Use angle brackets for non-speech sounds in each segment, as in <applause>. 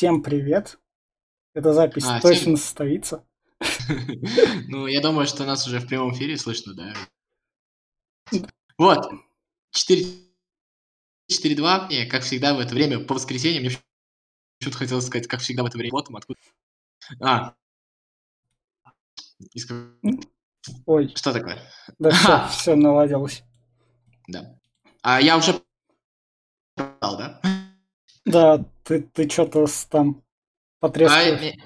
Всем привет. Эта запись А, точно всем... состоится. <laughs> Ну, я думаю, что нас уже в прямом эфире слышно, да? Вот. 4 4-2. Не, как всегда в это время, по воскресеньям, мне что-то хотелось сказать, как всегда в это время. Вот откуда. А. Из... Ой, Что такое? да <laughs> все, все наладилось. да. А я уже продал, да? Да, ты, ты что-то там А, потрескиваешь. не-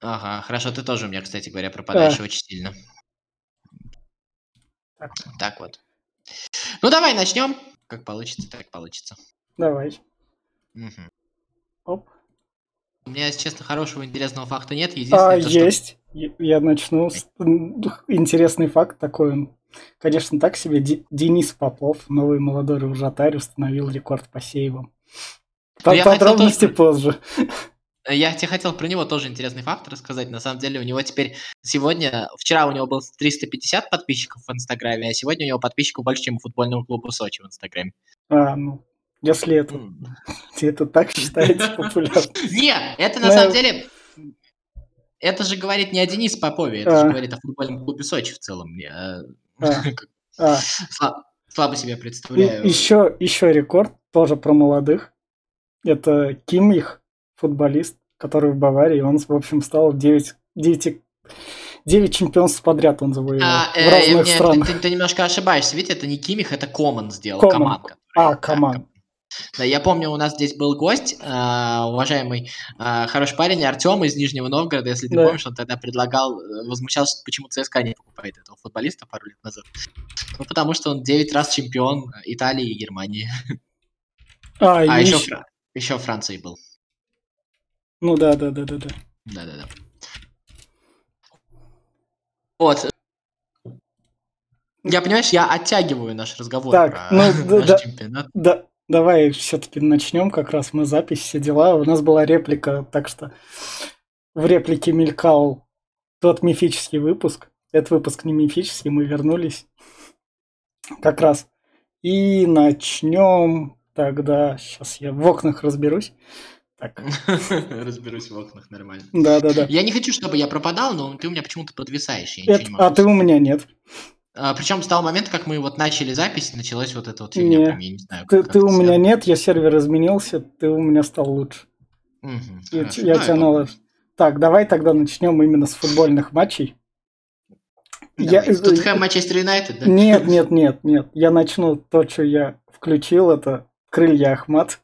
Ага, хорошо, ты тоже у меня, кстати говоря, пропадаешь очень сильно. Так, Так вот. Ну, давай начнем. Как получится, так получится. давай. Мгм. Оп. У меня, если честно, хорошего интересного факта нет. А, Единственное, то, что... есть. Я я начну с интересный факт такой. он, Конечно, так себе. Де- Денис Попов, новый молодой вратарь, установил рекорд по сейвам. По- я хотел Подробности тоже- позже. Я тебе хотел про него тоже интересный факт рассказать. На самом деле у него теперь сегодня, вчера у него было 350 подписчиков в Инстаграме, а сегодня у него подписчиков больше, чем у футбольного клуба Сочи в Инстаграме. А, ну, если это, <laughs> это так считаете <laughs> популярным. Не, это на Ну, самом деле... Это же говорит не о Денисе Попове, это же А. говорит о футбольном клубе Сочи в целом. А. А, <laughs> сла- слабо себе представляю. еще, еще рекорд, тоже про молодых. Это Кимих, футболист, который в Баварии. Он, в общем, стал 9, 9, 9 чемпионств подряд он завоевал А, в э, разных не, странах. Ты, ты немножко ошибаешься, видите, это не Кимих, это Коман сделал, Коман. Коман. который- А, да, команд. Да, я помню, у нас здесь был гость, а, уважаемый а, хороший парень Артем из Нижнего Новгорода, если ты Да. помнишь, он тогда предлагал, э, возмущался, почему ЦСКА не покупает этого футболиста пару лет назад. Ну, потому что он 9 раз чемпион Италии и Германии. А, А еще, Фра- еще Франции был. Ну да, да, да, да, да. Да-да-да. Вот. Я, понимаешь, я оттягиваю наш разговор Так, про ну, <laughs> да, наш да. чемпионат. Да, давай все-таки начнем, как раз мы запись, все дела. У нас была реплика, так что в реплике мелькал тот мифический выпуск. Этот выпуск не мифический, мы вернулись как раз. И начнем тогда, сейчас я в окнах разберусь. Так, <laughs> Разберусь в окнах нормально. да-да-да. Я не хочу, чтобы я пропадал, но ты у меня почему-то подвисаешь. Я Это- не могу а ты у меня нет. причем с того момента, как мы вот начали запись, началась вот эта вот фигня. Не. прям, я не знаю, Ты, ты у меня связано. нет, я сервер изменился, ты у меня стал лучше. Мгм, Я, хорошо. я Ну, тебя наложу. Так, давай тогда начнем именно с футбольных матчей. Я- Давай. Тоттенхэм, Манчестер Юнайтед, да? Нет, нет, нет, нет. Я начну то, что я включил, это крылья Ахмат.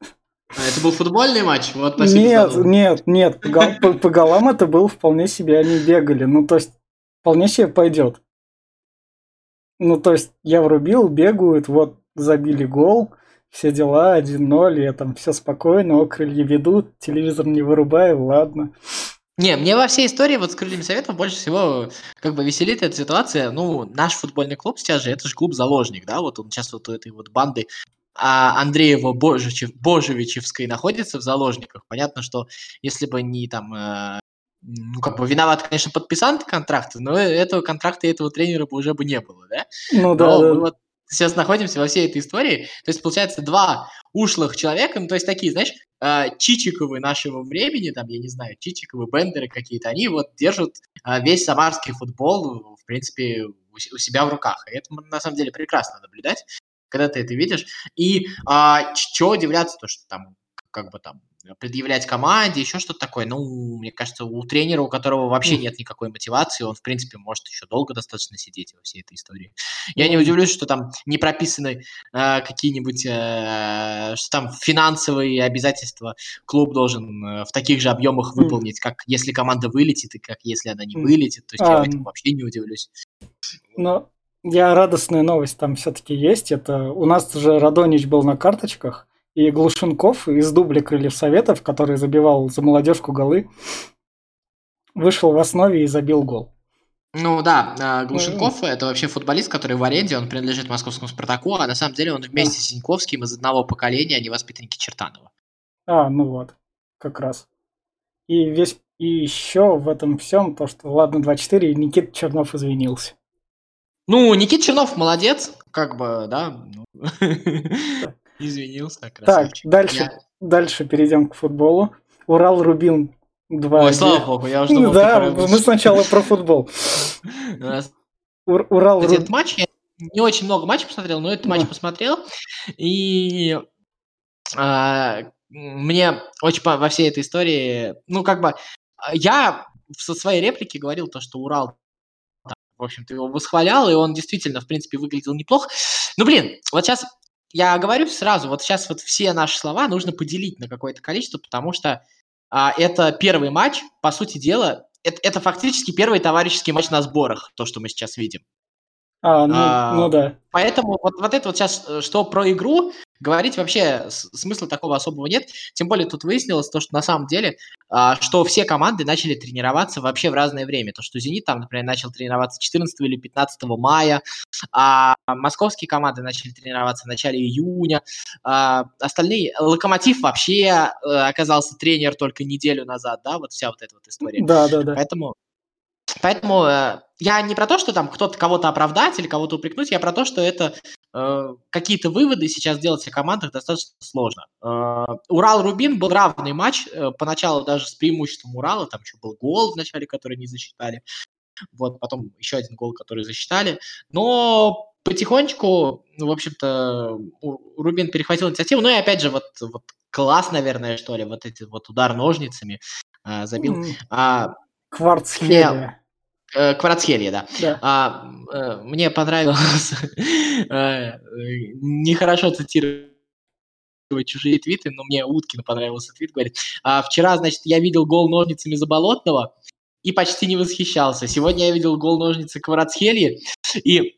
А, Это был футбольный матч? Вот, спасибо Нет, нет, нет. По, гол- по- по голам это было вполне себе, они бегали. Ну, то есть, вполне себе пойдет. Ну, то есть, я врубил, бегают, вот, забили гол, все дела, 1-0, я там все спокойно, о, крылья ведут, телевизор не вырубаю, ладно. Не, мне во всей истории вот с крыльями советов больше всего как бы веселит эта ситуация. Ну, наш футбольный клуб сейчас же, это же клуб-заложник, да, вот он сейчас вот у этой вот банды а Андреева Божичев, Божевичевской находится в заложниках. Понятно, что если бы не там, э, ну, как бы виноват, конечно, подписант контракта, но этого контракта и этого тренера бы уже бы не было, да? Ну, да, Но да. мы вот сейчас находимся во всей этой истории. То есть, получается, два ушлых человека, ну, то есть такие, знаешь, э, Чичиковы нашего времени, там, я не знаю, Чичиковы, Бендеры какие-то, они вот держат э, весь самарский футбол, в принципе, у себя в руках. И это, на самом деле, прекрасно наблюдать, когда ты это видишь. И а, чего удивляться, то, что там, как бы там, предъявлять команде, еще что-то такое. Ну, мне кажется, у тренера, у которого вообще нет никакой мотивации, он, в принципе, может еще долго достаточно сидеть во всей этой истории. Я не Ну. удивлюсь, что там не прописаны э, какие-нибудь, э, что там финансовые обязательства клуб должен э, в таких же объемах выполнить, как если команда вылетит и как если она не вылетит. То есть я А, в этом м. вообще не удивлюсь. Но я радостная новость там все-таки есть. Это у нас же Радонич был на карточках, и Глушенков из дубля Крыльев Советов, который забивал за молодежку голы, вышел в основе и забил гол. Ну да, э, Глушенков это вообще футболист, который в аренде, он принадлежит московскому Спартаку, а на самом деле он вместе с Синьковским из одного поколения, они воспитанники Чертанова. А, ну вот, как раз. И весь и еще в этом всем то, что ладно 2-4, и Никита Чернов извинился. Ну, Никит Чернов молодец, как бы, да. ну, <laughs> Извинился, Так, красавчик. дальше, Я- дальше перейдем к футболу. Урал Рубин 2. Ой, слава богу, я уже думал, Да, мы сначала про футбол. <laughs> Ур- Урал Рубин. этот матч, я не очень много матчей посмотрел, но этот матч посмотрел. И а, мне очень по- во всей этой истории, ну, как бы, а, я со своей реплики говорил то, что Урал, в общем-то, его восхвалял, и он действительно, в принципе, выглядел неплохо. Ну, блин, вот сейчас я говорю сразу, вот сейчас вот все наши слова нужно поделить на какое-то количество, потому что а, это первый матч, по сути дела, это, это фактически первый товарищеский матч на сборах, то, что мы сейчас видим. А, ну, А, ну да. Поэтому вот, вот это вот сейчас, э, что про игру, говорить вообще смысла такого особого нет. Тем более тут выяснилось то, что на самом деле, а, что все команды начали тренироваться вообще в разное время. То, что «Зенит» там, например, начал тренироваться 14 или 15 мая, а московские команды начали тренироваться в начале июня, а остальные... «Локомотив» вообще э, оказался тренер только неделю назад, да, вот вся вот эта вот история. Да, да, да. Поэтому, поэтому э, я не про то, что там кто-то кого-то оправдать или кого-то упрекнуть, я про то, что это э, какие-то выводы сейчас делать о командах достаточно сложно. Э, Урал-Рубин был равный матч, э, поначалу даже с преимуществом Урала, там еще был гол в начале, который не засчитали, вот, потом еще один гол, который засчитали, но потихонечку, ну, в общем-то, Рубин перехватил инициативу, ну и опять же, вот, вот класс, наверное, что ли, вот эти вот удар ножницами э, забил. М, А, Кварцхелия. Э, Кварцхелье, да. Да. А, э, мне понравилось э, нехорошо цитировать чужие твиты, но мне Уткин понравился твит, говорит, «А, вчера, значит, я видел гол ножницами Заболотного и почти не восхищался. Сегодня я видел гол ножницы Кварцхелье и,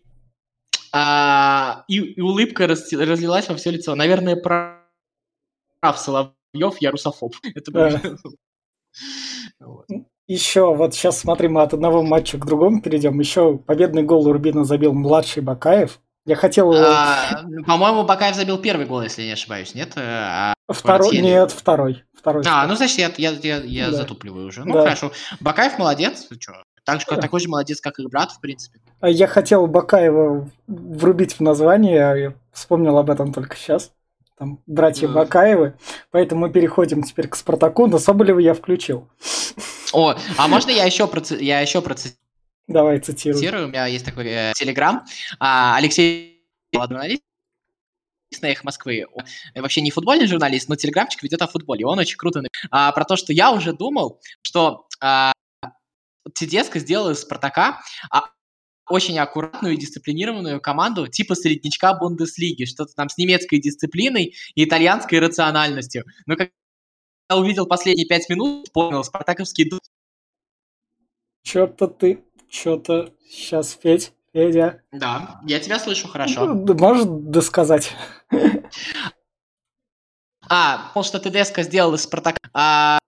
а, и, и улыбка разлилась во все лицо. Наверное, прав Соловьев, я русофоб. Это было- <laughs> Вот. Еще вот сейчас смотри, мы от одного матча к другому перейдем. Еще победный гол у Рубина забил младший Бакаев. Я хотел его... А, По-моему, Бакаев забил первый гол, если я не ошибаюсь, нет? А, второй... Кварцхелия. Нет, второй. Второй. А, ну значит, я, я, я, я Да. затупливаю уже. Ну, Да. хорошо. Бакаев молодец. чё, Так же, Да. такой же молодец, как и брат, в принципе. А Я хотел Бакаева врубить в название, а я вспомнил об этом только сейчас. Там братья Да. Бакаевы. Поэтому мы переходим теперь к Спартаку, но Соболева я включил. О, а можно я еще, проци- я еще процитирую? Давай цитируй. У меня есть такой э, телеграм. А, Алексей журналист на «Эхо Москвы». Он вообще не футбольный журналист, но телеграмчик ведет о футболе. Он очень круто. А, про то, что я уже думал, что а, Тедеско сделал из «Спартака» а, очень аккуратную и дисциплинированную команду типа среднячка Бундеслиги, что-то там с немецкой дисциплиной и итальянской рациональностью. Но когда я увидел последние пять минут, понял, спартаковский дух Что-то ты, что-то сейчас, Федь, Федя. Да, я тебя слышу хорошо. Ну, Можешь досказать? А, потому что ТДСК сделал из Спартака а,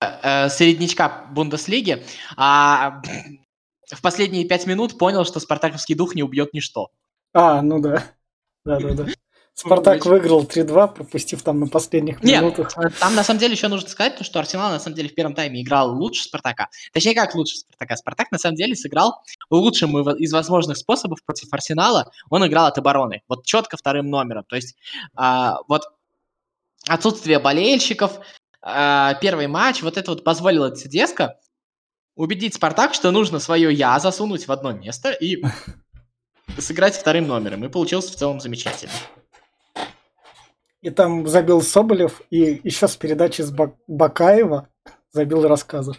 э, среднячка Бундеслиги, а в последние пять минут понял, что спартаковский дух не убьет ничто. А, ну да. Да-да-да. Спартак выиграл 3-2, пропустив там на последних Нет, минутах. э, там на самом деле еще нужно сказать, то, что Арсенал на самом деле в первом тайме играл лучше Спартака. Точнее, как лучше Спартака. Спартак на самом деле сыграл лучшим из возможных способов против Арсенала. Он играл от обороны. Вот четко вторым номером. То есть а, вот отсутствие болельщиков, а, первый матч, вот это вот позволило Цедеско убедить Спартак, что нужно свое «я» засунуть в одно место и <laughs> сыграть вторым номером. И получилось в целом замечательно. И там забил Соболев, и еще с передачи с Бак- Бакаева забил рассказов.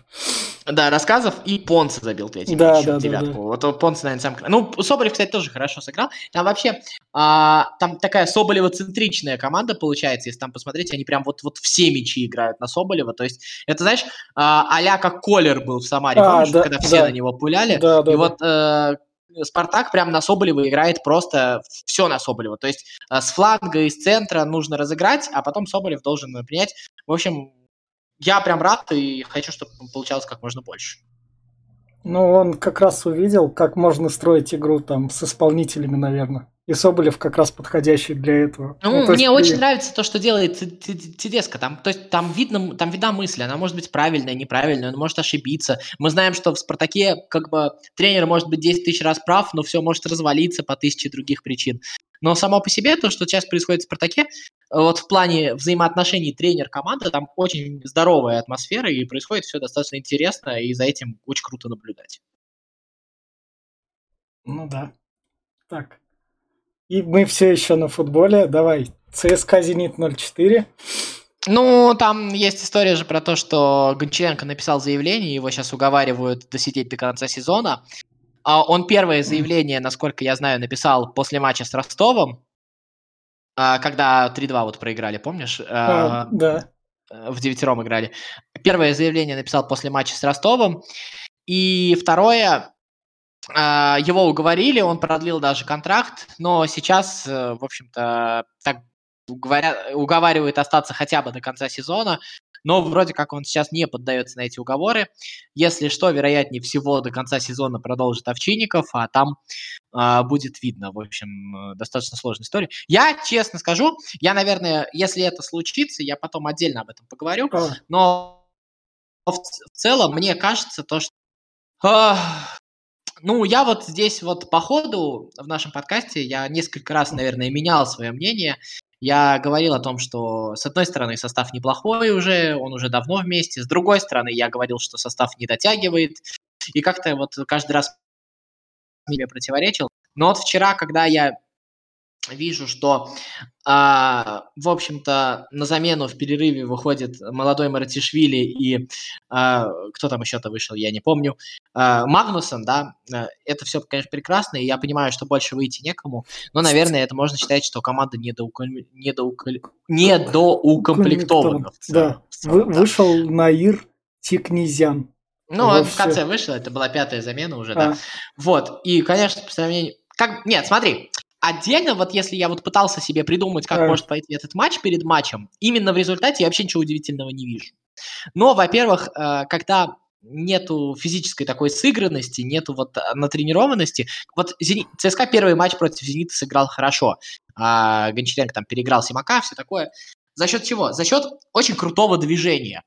Да, рассказов и Понца забил третий Да, мяч, да, да, девятку. да. Вот у Понца, наверное, сам... Ну, Соболев, кстати, тоже хорошо сыграл. Там вообще, а, там такая Соболева-центричная команда получается, если там посмотреть, они прям вот, вот все мячи играют на Соболева. То есть, это, знаешь, а, а-ля как Колер был в Самаре, А, помнишь, да, когда все да. на него пуляли? Да, да, и да. вот э, Спартак прям на Соболева играет просто все на Соболева. То есть э, с фланга, из центра нужно разыграть, а потом Соболев должен э, принять. В общем, я прям рад и хочу, чтобы получалось как можно больше. Ну, он как раз увидел, как можно строить игру там с исполнителями, наверное. И Соболев как раз подходящий для этого. Ну, ну мне есть, очень нравится то, что делает Тедеско. Там, то есть там видно, там видна мысль, она может быть правильная, неправильная, он может ошибиться. Мы знаем, что в «Спартаке» как бы тренер может быть 10 тысяч раз прав, но все может развалиться по тысяче других причин. Но само по себе то, что сейчас происходит в «Спартаке», вот в плане взаимоотношений тренер-команда, там очень здоровая атмосфера, и происходит все достаточно интересно, и за этим очень круто наблюдать. Ну да. Так. И мы все еще на футболе. Давай. ЦСКА «Зенит» 0-4. Ну, там есть история же про то, что Гончаренко написал заявление, его сейчас уговаривают досидеть до конца сезона. А он первое заявление, насколько я знаю, написал после матча с Ростовом, а, когда 3-2 вот проиграли, помнишь? А, да. В девятером играли. Первое заявление написал после матча с Ростовом. И второе, а, его уговорили, он продлил даже контракт, но сейчас, э, в общем-то, так говоря, уговаривает остаться хотя бы до конца сезона но вроде как он сейчас не поддается на эти уговоры. Если что, вероятнее всего, до конца сезона продолжит Овчинников, а там э, будет видно. В общем, э, достаточно сложная история. Я честно скажу, я, наверное, если это случится, я потом отдельно об этом поговорю, но в, в целом мне кажется то, что э, ну, я вот здесь вот по ходу в нашем подкасте, я несколько раз, наверное, менял свое мнение. Я говорил о том, что с одной стороны состав неплохой уже, он уже давно вместе, с другой стороны я говорил, что состав не дотягивает, и как-то вот каждый раз мне противоречил. Но вот вчера, когда я вижу, что, а, в общем-то, на замену в перерыве выходит молодой Маратишвили и а, кто там еще-то вышел, я не помню, а, Магнусон, да, э, это все, конечно, прекрасно, и я понимаю, что больше выйти некому, но, наверное, это можно считать, что команда недоуком... недоуком... недоукомплектована. Да, Вы, да. вышел Наир Тикнезян. Ну, он в конце вышел, это была пятая замена уже, а. да. Вот, и, конечно, по сравнению... Как... Нет, смотри, Отдельно, вот если я вот пытался себе придумать, как может пойти этот матч перед матчем, именно в результате я вообще ничего удивительного не вижу. Но, во-первых, э, когда нету физической такой сыгранности, нету вот э, натренированности. Вот Зенит, ЦСКА первый матч против Зенита сыграл хорошо. А Гончаренко там переиграл Симака, все такое. За счет чего? За счет очень крутого движения.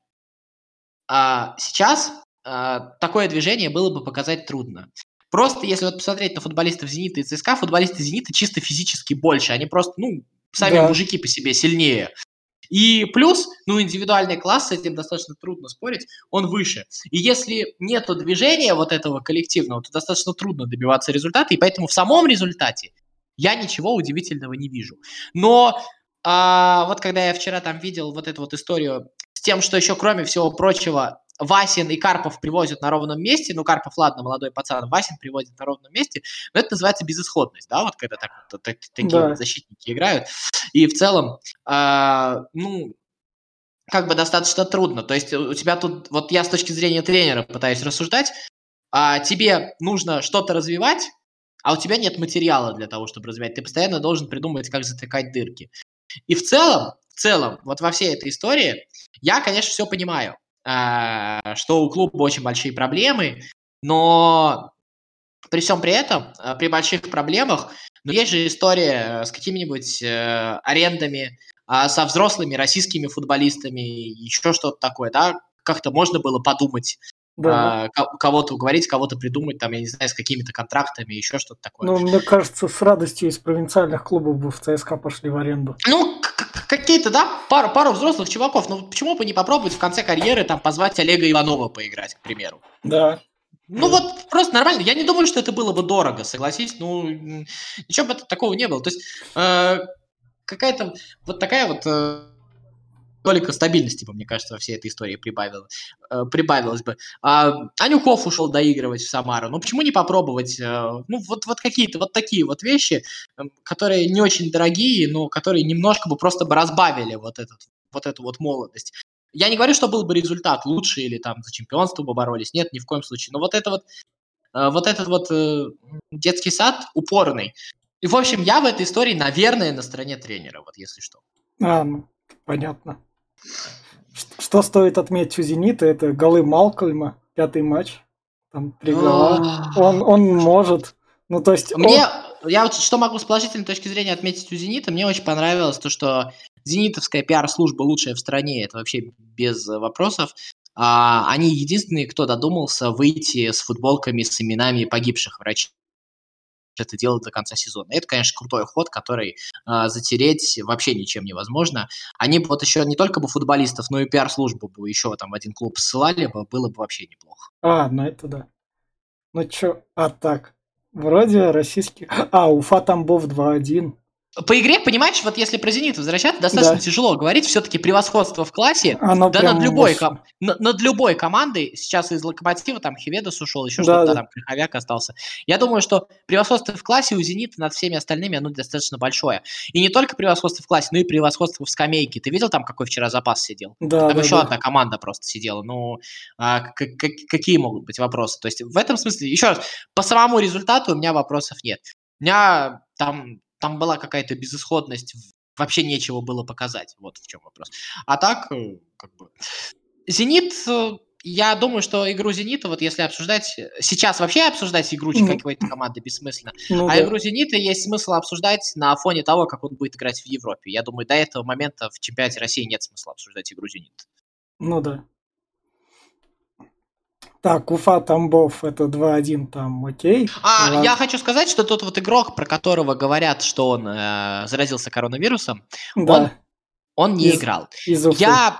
А сейчас а, такое движение было бы показать трудно. Просто если вот посмотреть на футболистов «Зенита» и ЦСКА, футболисты «Зенита» чисто физически больше. Они просто, ну, сами да. мужики по себе сильнее. И плюс, ну, индивидуальный класс, с этим достаточно трудно спорить, он выше. И если нет движения вот этого коллективного, то достаточно трудно добиваться результата, и поэтому в самом результате я ничего удивительного не вижу. Но а, вот когда я вчера там видел вот эту вот историю с тем, что еще кроме всего прочего Васин и Карпов привозят на ровном месте, ну, Карпов, ладно, молодой пацан, Васин приводит на ровном месте, но это называется безысходность, да, вот когда так, вот, так, такие да. вот защитники играют. И в целом, э, ну, как бы достаточно трудно. То есть у тебя тут, вот я с точки зрения тренера пытаюсь рассуждать, а тебе нужно что-то развивать, а у тебя нет материала для того, чтобы развивать. Ты постоянно должен придумывать, как затыкать дырки. И в целом, в целом, вот во всей этой истории, я, конечно, все понимаю. А, что у клуба очень большие проблемы, но при всем при этом, а, при больших проблемах, но есть же история с какими-нибудь э, арендами, а, со взрослыми российскими футболистами, еще что-то такое, да, как-то можно было подумать, да. кого-то уговорить, кого-то придумать, там, я не знаю, с какими-то контрактами, еще что-то такое. Ну, мне кажется, с радостью из провинциальных клубов бы в ЦСКА пошли в аренду. Ну, какие-то, да, пару, пару взрослых чуваков. Ну, почему бы не попробовать в конце карьеры там позвать Олега Иванова поиграть, к примеру? Да. Ну вот просто нормально. Я не думаю, что это было бы дорого, согласись. Ну, ничего бы такого не было. То есть э, какая-то вот такая вот э, только стабильности, мне кажется, во всей этой истории прибавилось, э, прибавилось бы. А, Анюков ушел доигрывать в Самару. Ну, почему не попробовать? Э, ну, вот, вот какие-то вот такие вот вещи, э, которые не очень дорогие, но которые немножко бы просто бы разбавили вот, этот, вот эту вот молодость. Я не говорю, что был бы результат лучше или там за чемпионство бы боролись. Нет, ни в коем случае. Но вот это вот, э, вот этот вот детский сад упорный. И, в общем, я в этой истории, наверное, на стороне тренера, вот если что. А, ну, понятно. Что стоит отметить у «Зенита», это голы Малкольма, пятый матч, там три гола. Он, он может, ну то есть... Мне, он... я вот что могу с положительной точки зрения отметить у «Зенита», мне очень понравилось то, что «Зенитовская пиар-служба лучшая в стране», это вообще без вопросов. А, они единственные, кто додумался выйти с футболками с именами погибших врачей это делать до конца сезона. Это, конечно, крутой ход, который э, затереть вообще ничем невозможно. Они бы вот еще не только бы футболистов, но и пиар-службу бы еще там в один клуб ссылали бы, было бы вообще неплохо. А, ну это да. Ну чё, а так, вроде российский... А, Уфа Тамбов 2-1. По игре, понимаешь, вот если про «Зенит» возвращаться, достаточно да. тяжело говорить. Все-таки превосходство в классе. Оно да над любой, ком- над, любой командой. Сейчас из «Локомотива» там Хиведос ушел, еще да, что-то да. там, Криховяк остался. Я думаю, что превосходство в классе у «Зенита» над всеми остальными, оно достаточно большое. И не только превосходство в классе, но и превосходство в скамейке. Ты видел там, какой вчера запас сидел? Да, там да, еще да. одна команда просто сидела. Ну, а, к- к- какие могут быть вопросы? То есть в этом смысле, еще раз, по самому результату у меня вопросов нет. У меня там там была какая-то безысходность, вообще нечего было показать. Вот в чем вопрос. А так, э, как бы... Зенит, э, я думаю, что игру Зенита, вот если обсуждать, сейчас вообще обсуждать игру mm. какой-то команды бессмысленно, ну, а да. игру Зенита есть смысл обсуждать на фоне того, как он будет играть в Европе. Я думаю, до этого момента в чемпионате России нет смысла обсуждать игру Зенита. Ну да. Так, Уфа Тамбов это 2-1 там, окей. А, Ладно. я хочу сказать, что тот вот игрок, про которого говорят, что он э, заразился коронавирусом, да. он, он не из, играл. Из Уфы. Я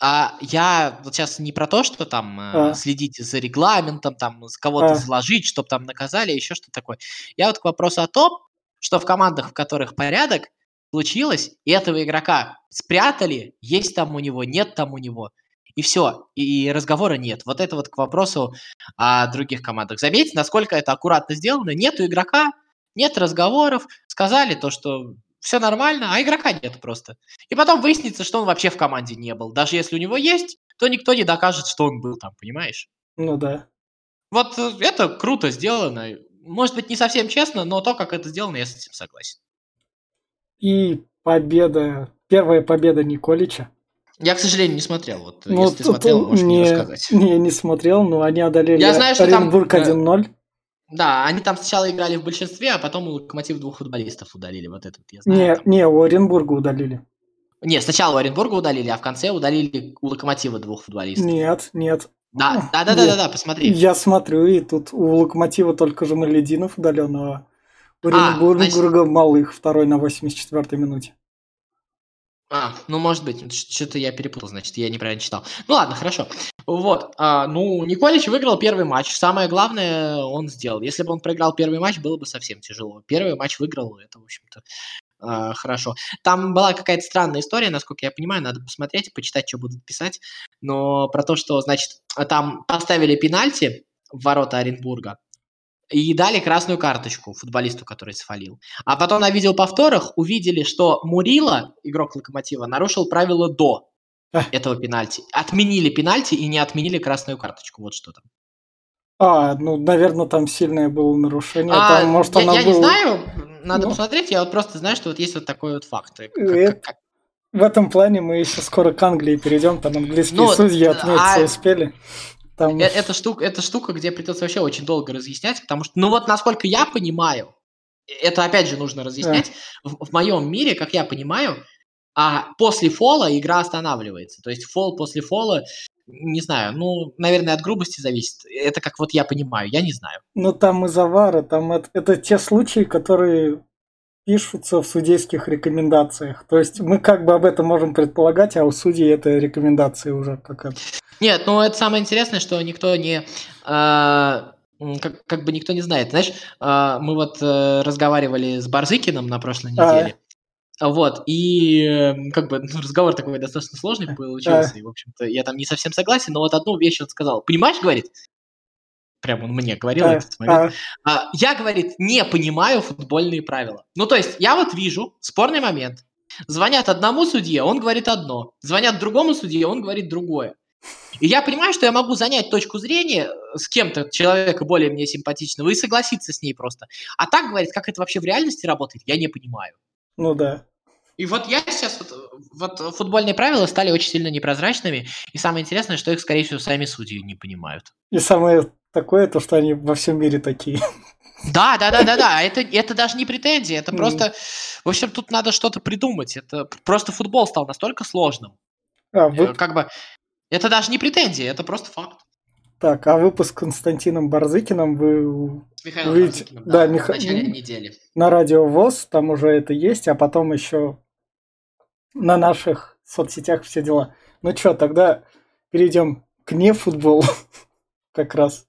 а я вот сейчас не про то, что там э, а. следить за регламентом, там кого-то а. заложить, чтобы там наказали, еще что такое. Я вот к вопросу о том, что в командах, в которых порядок, случилось, и этого игрока спрятали, есть там у него, нет там у него и все, и разговора нет. Вот это вот к вопросу о других командах. Заметьте, насколько это аккуратно сделано. Нет игрока, нет разговоров, сказали то, что все нормально, а игрока нет просто. И потом выяснится, что он вообще в команде не был. Даже если у него есть, то никто не докажет, что он был там, понимаешь? Ну да. Вот э, это круто сделано. Может быть, не совсем честно, но то, как это сделано, я с этим согласен. И победа, первая победа Николича. Я, к сожалению, не смотрел. Вот, ну, если ты смотрел, можешь не, мне рассказать. Не, не смотрел, но они одолели Я знаю, что Оренбург там, 1-0. Да, они там сначала играли в большинстве, а потом у Локомотив двух футболистов удалили. Вот этот я знаю. Не, там. не, у Оренбурга удалили. Не, сначала у Оренбурга удалили, а в конце удалили у Локомотива двух футболистов. Нет, нет. Да, да, да, да, да, да, посмотри. Я смотрю, и тут у Локомотива только же Малединов удален, а у Оренбурга а, значит... Малых второй на 84-й минуте. А, ну, может быть, что-то я перепутал, значит, я неправильно читал. Ну, ладно, хорошо. Вот, а, ну, Николич выиграл первый матч. Самое главное он сделал. Если бы он проиграл первый матч, было бы совсем тяжело. Первый матч выиграл, это, в общем-то, а, хорошо. Там была какая-то странная история, насколько я понимаю, надо посмотреть, почитать, что будут писать. Но про то, что, значит, там поставили пенальти в ворота Оренбурга, и дали красную карточку футболисту, который свалил. А потом на видеоповторах увидели, что Мурила, игрок Локомотива, нарушил правила до этого пенальти. Отменили пенальти и не отменили красную карточку. Вот что там. А, ну, наверное, там сильное было нарушение. А, там, может, я, я была... не знаю, надо ну. посмотреть. Я вот просто знаю, что вот есть вот такой вот факт. Как, как, как... В этом плане мы еще скоро к Англии перейдем, там английские ну, судьи отметиться а... успели. Там... Э, это, штука, это штука, где придется вообще очень долго разъяснять, потому что, ну вот насколько я понимаю, это опять же нужно разъяснять, да. в, в моем мире, как я понимаю, а после фола игра останавливается. То есть фол после фола, не знаю, ну, наверное, от грубости зависит. Это как вот я понимаю, я не знаю. Ну, там из авара, там это, это те случаи, которые пишутся в судейских рекомендациях. То есть мы как бы об этом можем предполагать, а у судей это рекомендации уже как это. Нет, ну это самое интересное, что никто не... Э, как, как бы никто не знает. Знаешь, э, мы вот э, разговаривали с Барзыкиным на прошлой а. неделе. А. Вот, и как бы ну, разговор такой достаточно сложный <laughs> получился, а. и, в общем-то, я там не совсем согласен, но вот одну вещь он сказал. Понимаешь, говорит, прям он мне говорил а, этот момент. А. А, я, говорит, не понимаю футбольные правила. Ну, то есть, я вот вижу спорный момент. Звонят одному судье, он говорит одно. Звонят другому судье, он говорит другое. И я понимаю, что я могу занять точку зрения э, с кем-то, человека более мне симпатичного, и согласиться с ней просто. А так, говорит, как это вообще в реальности работает, я не понимаю. Ну да. И вот я сейчас, вот, вот футбольные правила стали очень сильно непрозрачными, и самое интересное, что их, скорее всего, сами судьи не понимают. И самое такое, то, что они во всем мире такие. Да, да, да, да, да. Это, это даже не претензия, это просто. В общем, тут надо что-то придумать. Это просто футбол стал настолько сложным. А, вы... Э, как бы. Это даже не претензия, это просто факт. Так, а выпуск с Константином Барзыкиным вы Михаил увидите... Барзыкиным, да, да Мих... в начале недели. На радио ВОЗ там уже это есть, а потом еще на наших соцсетях все дела. Ну что, тогда перейдем к не футболу <laughs> как раз.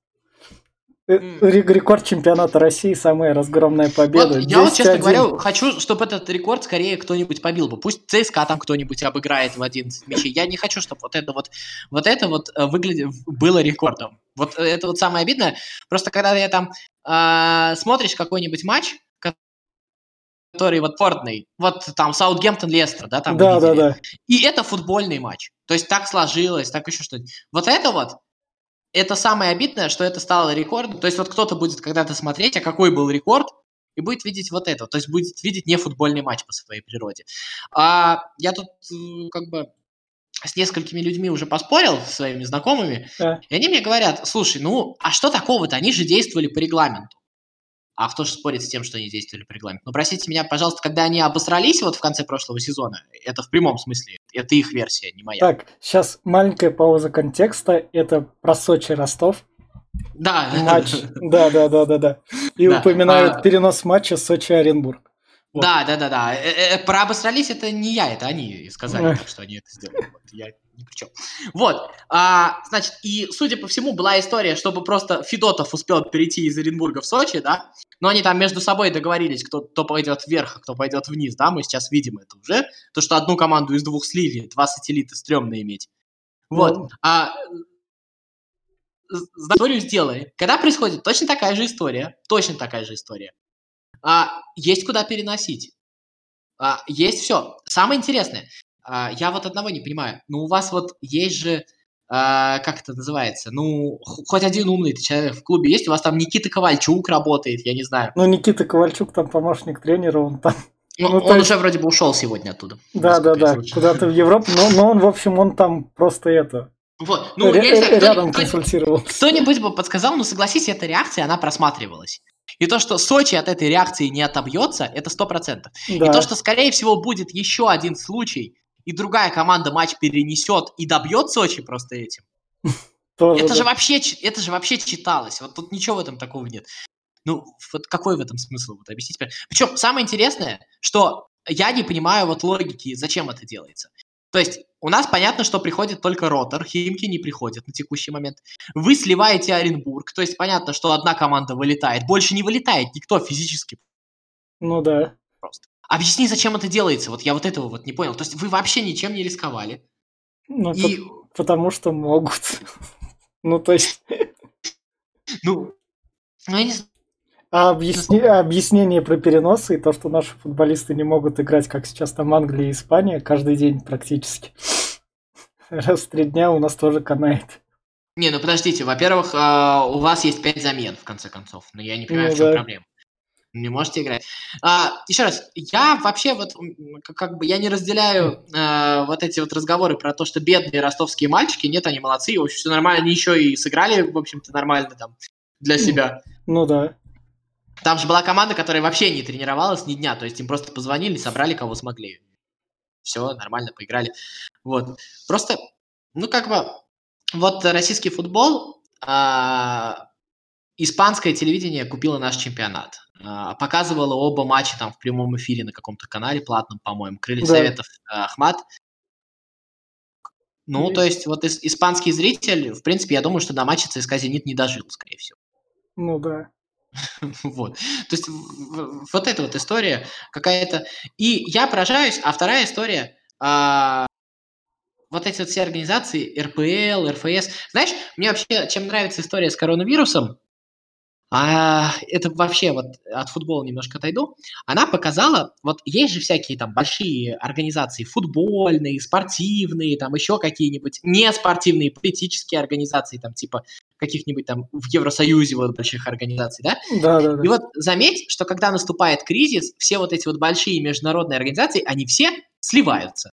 Mm. Рекорд чемпионата России, самая разгромная победа. Вот, я вот, честно говоря, хочу, чтобы этот рекорд скорее кто-нибудь побил бы. Пусть ЦСКА там кто-нибудь обыграет в 11 мячей. Я не хочу, чтобы вот это вот, вот это вот э, выглядит, было рекордом. Вот это вот самое обидное. Просто когда я там э, смотришь какой-нибудь матч, который вот фордный, вот там Саутгемптон Лестер, да, там да, да, да. И это футбольный матч. То есть так сложилось, так еще что-нибудь. Вот это вот это самое обидное, что это стало рекордом. То есть вот кто-то будет когда-то смотреть, а какой был рекорд, и будет видеть вот это. То есть будет видеть не футбольный матч по своей природе. А я тут как бы с несколькими людьми уже поспорил, своими знакомыми, да. и они мне говорят, слушай, ну, а что такого-то? Они же действовали по регламенту. А кто же спорит с тем, что они действовали по регламенту? Ну, простите меня, пожалуйста, когда они обосрались вот в конце прошлого сезона, это в прямом смысле, это их версия, не моя. Так, сейчас маленькая пауза контекста, это про Сочи Ростов. Да. Матч, <laughs> да, да, да, да, да. И да. упоминают а... перенос матча Сочи Оренбург. Вот. Да, да, да, да. Э, э, про обосрались это не я, это они сказали, так что они это сделали. Вот, я ни при чем. Вот, а, значит, и, судя по всему, была история, чтобы просто Федотов успел перейти из Оренбурга в Сочи, да, но они там между собой договорились, кто, кто пойдет вверх, а кто пойдет вниз, да, мы сейчас видим это уже, то, что одну команду из двух слили, два сателлита стрёмно иметь. Вот, ну... а историю сделали. Когда происходит точно такая же история, точно такая же история, а, есть куда переносить. А, есть все. Самое интересное, а, я вот одного не понимаю. Ну, у вас вот есть же, а, как это называется, ну, хоть один умный человек в клубе есть, у вас там Никита Ковальчук работает, я не знаю. Ну, Никита Ковальчук там помощник тренера, он там... Ну, ну он есть... уже вроде бы ушел сегодня оттуда. Да, да, да, куда-то в Европу, но, но он, в общем, он там просто это... Вот, ну, Р- я не знаю, рядом консультировал. Кто-нибудь бы подсказал, ну, согласись, эта реакция, она просматривалась. И то, что Сочи от этой реакции не отобьется, это 100%. Да. И то, что, скорее всего, будет еще один случай, и другая команда матч перенесет и добьет Сочи просто этим. <laughs> Тоже, это да. же вообще, это же вообще читалось. Вот тут ничего в этом такого нет. Ну, вот какой в этом смысл? Вот объяснить. Причем самое интересное, что я не понимаю вот логики, зачем это делается. То есть у нас понятно, что приходит только Ротор, Химки не приходят на текущий момент. Вы сливаете Оренбург, то есть понятно, что одна команда вылетает. Больше не вылетает никто физически. Ну да. Просто. Объясни, зачем это делается. Вот я вот этого вот не понял. То есть вы вообще ничем не рисковали. Ну, и... по- потому что могут. <laughs> ну, то есть... ну, ну, я не знаю. А объясни... объяснение про переносы и то, что наши футболисты не могут играть, как сейчас там Англия и Испания, каждый день практически. <laughs> Раз в три дня у нас тоже канает. Не, ну подождите, во-первых, а, у вас есть пять замен, в конце концов. Но я не понимаю, ну, в чем да. проблема не можете играть. А, еще раз, я вообще вот как бы я не разделяю а, вот эти вот разговоры про то, что бедные ростовские мальчики, нет, они молодцы, в общем, все нормально, они еще и сыграли, в общем-то, нормально там для <clears throat> себя. Ну да. Там же была команда, которая вообще не тренировалась ни дня, то есть им просто позвонили, собрали кого смогли. Все, нормально, поиграли. Вот. Просто, ну как бы, вот российский футбол, а, испанское телевидение купило наш чемпионат. А, показывала оба матча там в прямом эфире на каком-то канале платном, по-моему. Крылья да. Советов э, Ахмат. Ну, есть. то есть, вот ис- испанский зритель, в принципе, я думаю, что до матча ЦСКА «Зенит» не дожил, скорее всего. Ну, да. <laughs> вот. То есть, вот эта вот история какая-то... И я поражаюсь, а вторая история... А, вот эти вот все организации, РПЛ, РФС. Знаешь, мне вообще, чем нравится история с коронавирусом, а это вообще вот от футбола немножко отойду, она показала, вот есть же всякие там большие организации, футбольные, спортивные, там еще какие-нибудь неспортивные политические организации, там типа каких-нибудь там в Евросоюзе вот больших организаций, да? Да, да, да. И вот заметь, что когда наступает кризис, все вот эти вот большие международные организации, они все сливаются.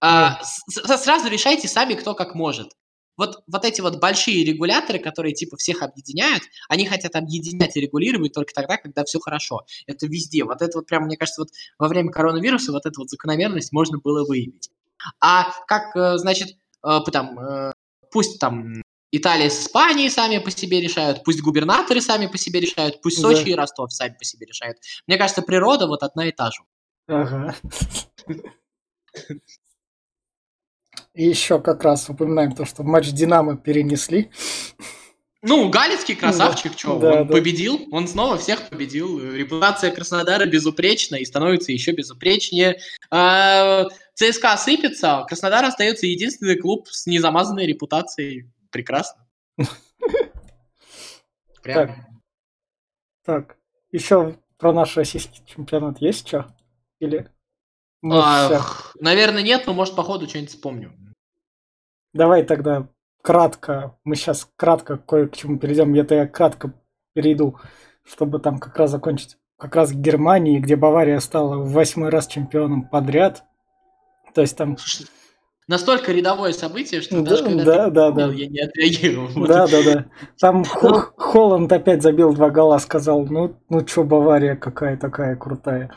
А, сразу решайте сами, кто как может. вот, вот эти вот большие регуляторы, которые типа всех объединяют, они хотят объединять и регулировать только тогда, когда все хорошо. Это везде. Вот это вот прям, мне кажется, вот во время коронавируса вот эту вот закономерность можно было выявить. А как, э, значит, э, там, э, пусть там Италия с Испанией сами по себе решают, пусть губернаторы сами по себе решают, пусть Сочи да. и Ростов сами по себе решают. Мне кажется, природа вот одна и та же. Ага. И еще как раз упоминаем то, что матч Динамо перенесли. Ну, Галицкий красавчик, да, что, да, он да. победил, он снова всех победил. Репутация Краснодара безупречна и становится еще безупречнее. А, ЦСКА сыпется, Краснодар остается единственный клуб с незамазанной репутацией. Прекрасно. <laughs> Так. так, еще про наш российский чемпионат есть что? Или наверное, нет, но может по ходу что-нибудь вспомню. Давай тогда кратко, мы сейчас кратко кое к чему перейдем, это я кратко перейду, чтобы там как раз закончить. Как раз в Германии, где Бавария стала в восьмой раз чемпионом подряд. То есть там настолько рядовое событие, что да, даже когда да, ты да, помнил, да. я не отреагировал. <laughs> Да, да, да. Там <laughs> Холланд опять забил два гола, сказал, ну, ну что, Бавария какая такая крутая.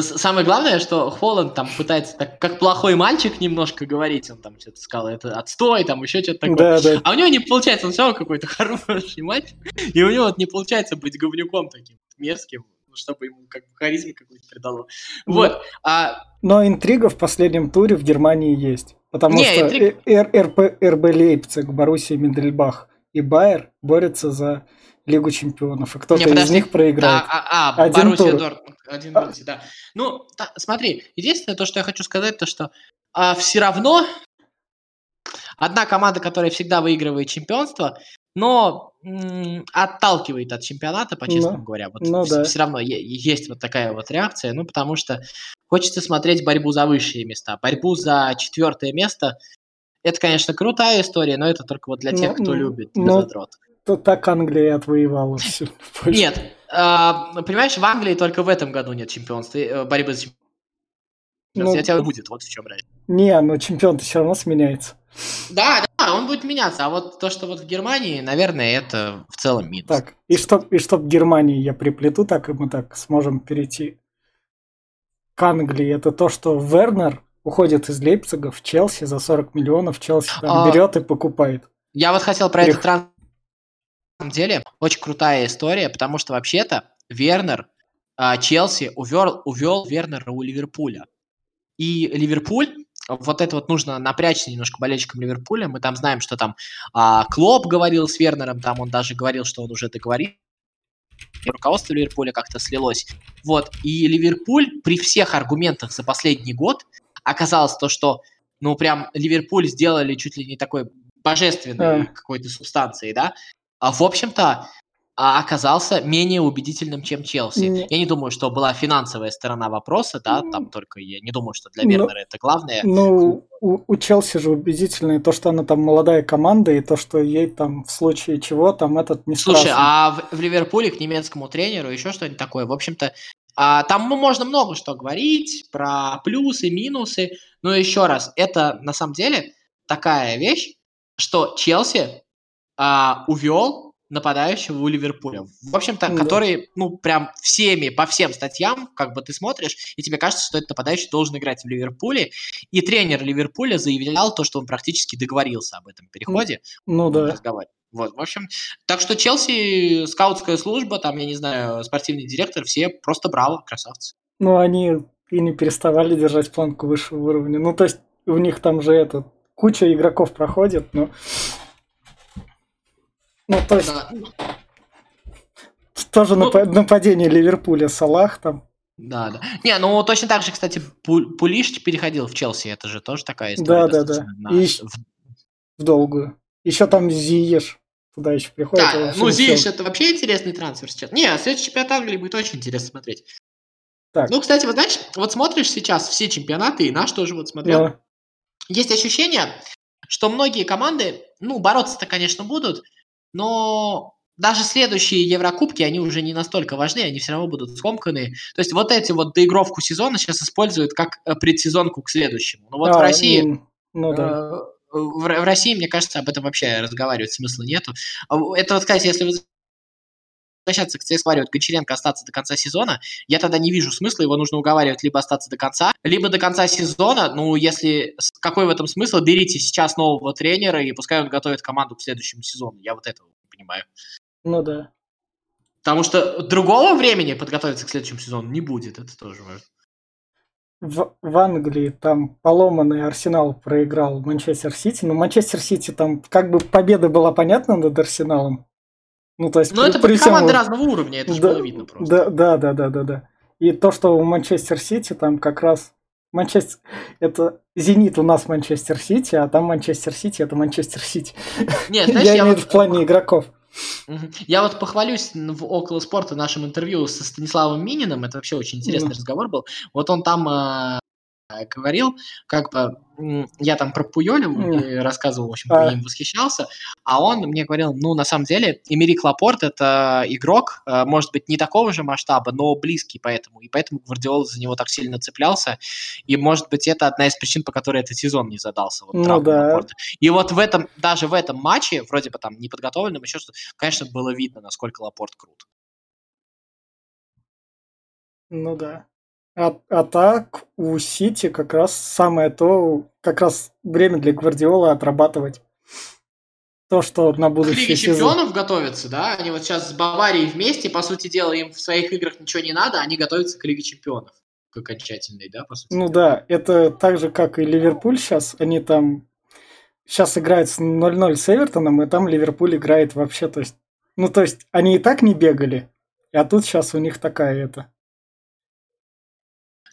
Самое главное, что Холланд там пытается так, как плохой мальчик немножко говорить, он там что-то сказал, это отстой, там еще что-то такое. Да, да. А у него не получается, он все равно какой-то <laughs> хороший мальчик, и у него вот не получается быть говнюком таким мерзким чтобы ему как бы харизмы какую-то придало. Вот. А... Но интрига в последнем туре в Германии есть. Потому не, что интриг... РБ, РБ Лейпциг, Боруссия Мендельбах и Байер борются за Лигу чемпионов, и кто-то из них проиграет. А, а, а один Боруссия тур. Дортмунд, один а... да. Ну, та, смотри, единственное, то, что я хочу сказать, то, что а, все равно одна команда, которая всегда выигрывает чемпионство, но отталкивает от чемпионата, по-честному ну, говоря. Вот ну, да. все равно есть вот такая вот реакция, ну, потому что хочется смотреть борьбу за высшие места. Борьбу за четвертое место это, конечно, крутая история, но это только вот для тех, ну, кто любит, для ну, задрот. То так Англия отвоевала все. <laughs> Нет, э, понимаешь, в Англии только в этом году нет чемпионства, э, борьбы за чемпионство. Ну, тебя будет, вот в чем разница. Не, но чемпион-то все равно сменяется. Да, да, он будет меняться. А вот то, что вот в Германии, наверное, это в целом минус. Так, и чтоб, и чтоб Германии я приплету, так и мы так сможем перейти к Англии. Это то, что Вернер уходит из Лейпцига в Челси за 40 миллионов. Челси там а, берет и покупает. Я вот хотел про Прих... это трансфер. На самом деле, очень крутая история, потому что вообще-то Вернер, а, Челси увел, увел Вернера у Ливерпуля. И Ливерпуль вот это вот нужно напрячься немножко болельщикам Ливерпуля. Мы там знаем, что там а, Клоп говорил с Вернером, там он даже говорил, что он уже договорил. Руководство Ливерпуля как-то слилось. Вот. И Ливерпуль при всех аргументах за последний год оказалось то, что ну прям Ливерпуль сделали чуть ли не такой божественной yeah. какой-то субстанцией, да. А в общем-то, оказался менее убедительным, чем Челси. Mm. Я не думаю, что была финансовая сторона вопроса, да, там только я не думаю, что для ну, Вернера это главное. Ну, у, у Челси же убедительное то, что она там молодая команда, и то, что ей там в случае чего там этот не Слушай, страшно. а в, в Ливерпуле к немецкому тренеру еще что-нибудь такое, в общем-то, а, там ну, можно много что говорить про плюсы, минусы, но еще раз, это на самом деле такая вещь, что Челси а, увел нападающего у Ливерпуля. В общем-то, да. который, ну, прям всеми, по всем статьям, как бы ты смотришь, и тебе кажется, что этот нападающий должен играть в Ливерпуле. И тренер Ливерпуля заявлял то, что он практически договорился об этом переходе. Ну, да. Разговаривать. Вот, в общем, так что Челси, скаутская служба, там, я не знаю, спортивный директор, все просто браво, красавцы. Ну, они и не переставали держать планку высшего уровня. Ну, то есть у них там же это куча игроков проходит, но ну, то есть... Да. Тоже ну, нападение Ливерпуля, Салах там. Да, да. Не, ну точно так же, кстати, Пулиш переходил в Челси, это же тоже такая история. Да, да, да. На... И в... в долгую. Еще там Зиеш туда еще приходит. Да, ну Зиеш это вообще интересный трансфер сейчас. Не, а следующий чемпионат Англии будет очень интересно смотреть. Так. Ну, кстати, вот знаешь, вот смотришь сейчас все чемпионаты, и наш тоже вот смотрел. Да. Есть ощущение, что многие команды, ну, бороться-то, конечно, будут, но даже следующие Еврокубки, они уже не настолько важны, они все равно будут скомканы. То есть вот эти вот доигровку сезона сейчас используют как э, предсезонку к следующему. Ну вот а, в России... Ну, да. Э, в, в России, мне кажется, об этом вообще разговаривать смысла нету. А это вот, кстати, если вы возвращаться к ЦСКА, говорю, Гончаренко остаться до конца сезона, я тогда не вижу смысла, его нужно уговаривать либо остаться до конца, либо до конца сезона, ну, если, какой в этом смысл, берите сейчас нового тренера, и пускай он готовит команду к следующему сезону, я вот этого не понимаю. Ну да. Потому что другого времени подготовиться к следующему сезону не будет, это тоже важно. В, в Англии там поломанный Арсенал проиграл Манчестер Сити, но Манчестер Сити там как бы победа была понятна над Арсеналом, ну, то есть, Но при, это при команды всем... разного уровня, это да, же было видно просто. Да, да, да, да, да, да. И то, что у Манчестер Сити там как раз Манчестер... Это Зенит у нас Манчестер Сити, а там Манчестер Сити это Манчестер Сити. Нет, <laughs> знаешь, я, я имею вот... в плане игроков. Я вот похвалюсь в около спорта нашем интервью со Станиславом Мининым, это вообще очень интересный mm. разговор был. Вот он там э, говорил, как бы я там про Пуёлю mm. рассказывал, в общем, про ним восхищался, а он мне говорил, ну, на самом деле, Эмерик Лапорт – это игрок, э, может быть, не такого же масштаба, но близкий поэтому, и поэтому Гвардиол за него так сильно цеплялся, и, может быть, это одна из причин, по которой этот сезон не задался. Вот, ну, да. Лапорта. И вот в этом, даже в этом матче, вроде бы там неподготовленном, еще что конечно, было видно, насколько Лапорт крут. Ну да. А, а так у Сити как раз самое то, как раз время для Гвардиола отрабатывать то, что на будущее Лиге чемпионов готовятся, да? Они вот сейчас с Баварией вместе, по сути дела, им в своих играх ничего не надо, они готовятся к Лиге чемпионов к окончательной, да, по сути? Ну да, это так же, как и Ливерпуль сейчас, они там сейчас играют с 0-0 с Эвертоном, и там Ливерпуль играет вообще, то есть, ну то есть они и так не бегали, а тут сейчас у них такая это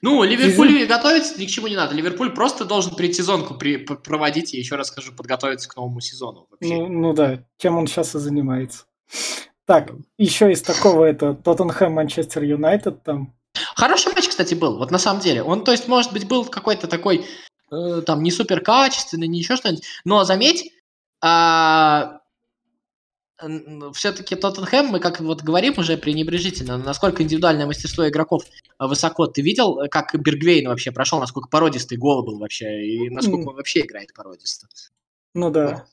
ну, Ливерпуль Физи... готовится ни к чему не надо. Ливерпуль просто должен предсезонку при, проводить, я еще раз скажу, подготовиться к новому сезону. Вообще. Ну, ну да, чем он сейчас и занимается. Так, еще из такого это Тоттенхэм, Манчестер Юнайтед там. Хороший матч, кстати, был. Вот на самом деле. Он, то есть, может быть, был какой-то такой, э, там, не супер качественный, не еще что-нибудь. Но заметь, э, все-таки Тоттенхэм, мы как вот говорим уже пренебрежительно, насколько индивидуальное мастерство игроков э, высоко. Ты видел, э, как Бергвейн вообще прошел, насколько породистый гол был вообще, и насколько он вообще играет породисто? Ну да.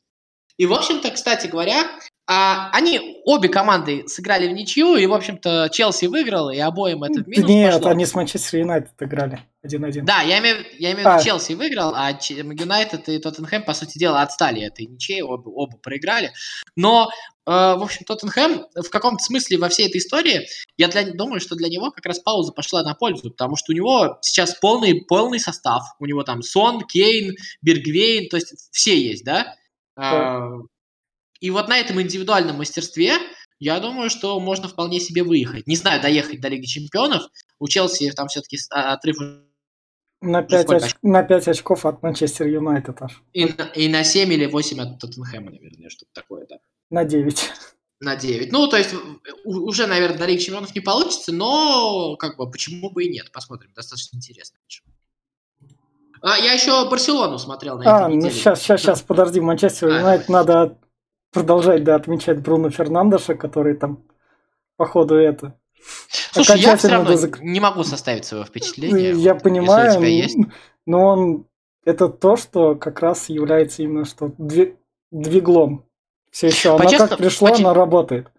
И, в общем-то, кстати говоря, а, они, обе команды сыграли в ничью, и, в общем-то, Челси выиграл, и обоим это в минус Нет, пошло. они с Манчестер Юнайтед играли 1-1. Да, я имею, я имею в виду, а. Челси выиграл, а Юнайтед и Тоттенхэм, по сути дела, отстали этой ничьей, оба, оба проиграли. Но, э, в общем, Тоттенхэм в каком-то смысле во всей этой истории, я для, думаю, что для него как раз пауза пошла на пользу, потому что у него сейчас полный, полный состав. У него там Сон, Кейн, Бергвейн, то есть все есть, да? да. И вот на этом индивидуальном мастерстве, я думаю, что можно вполне себе выехать. Не знаю, доехать до Лиги Чемпионов. У Челси там все-таки а, отрыв на 5, оч... на 5 очков от Манчестер Юнайтед аж. И, и на 7 или 8 от Тоттенхэма, наверное, что-то такое, да. На 9. На 9. Ну, то есть, уже, наверное, до Лиги Чемпионов не получится, но, как бы, почему бы и нет. Посмотрим, достаточно интересно. А, я еще Барселону смотрел на этой а, неделе. ну сейчас, сейчас, сейчас, подожди, Манчестер а. Юнайтед а, надо продолжать, да, отмечать Бруно Фернандеша, который там, походу, это... Слушай, я все равно дозак... не могу составить своего впечатления. Я вот, понимаю, есть. но он... Это то, что как раз является именно что двиглом. Все еще. Она как пришла, она работает.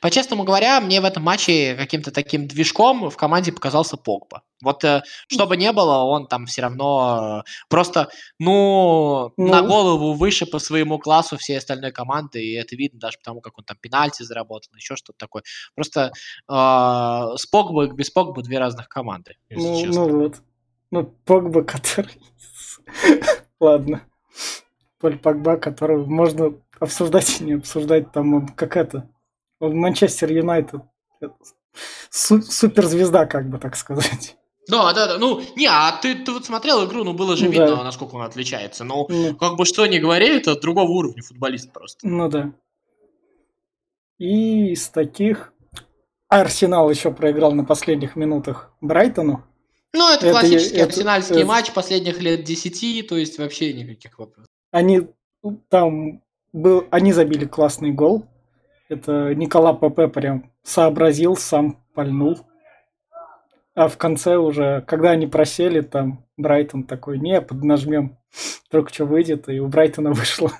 По-честному говоря, мне в этом матче каким-то таким движком в команде показался Погба. Вот э, что бы ни было, он там все равно э, просто, ну, ну, на голову выше по своему классу всей остальной команды, и это видно даже потому, как он там пенальти заработал, еще что-то такое. Просто э, с Погба и без Погба две разных команды, ну, ну вот. Ну, Погба, <laughs> который... Ладно. Поль Погба, которого можно обсуждать и не обсуждать, там как это, Манчестер Юнайтед. Суперзвезда, как бы так сказать. Да, да, да. Ну, не, а ты, ты вот смотрел игру, ну было же ну, видно, да. насколько он отличается. Ну, ну, как бы что ни говори, это другого уровня футболист просто. Ну да. И из таких Арсенал еще проиграл на последних минутах Брайтону. Ну, это, это классический это, арсенальский это, матч последних лет 10, то есть вообще никаких вопросов. Они там был, они забили классный гол. Это Никола Пепе прям сообразил, сам пальнул. А в конце уже, когда они просели, там Брайтон такой, не, поднажмем, вдруг что выйдет, и у Брайтона <laughs> вышло.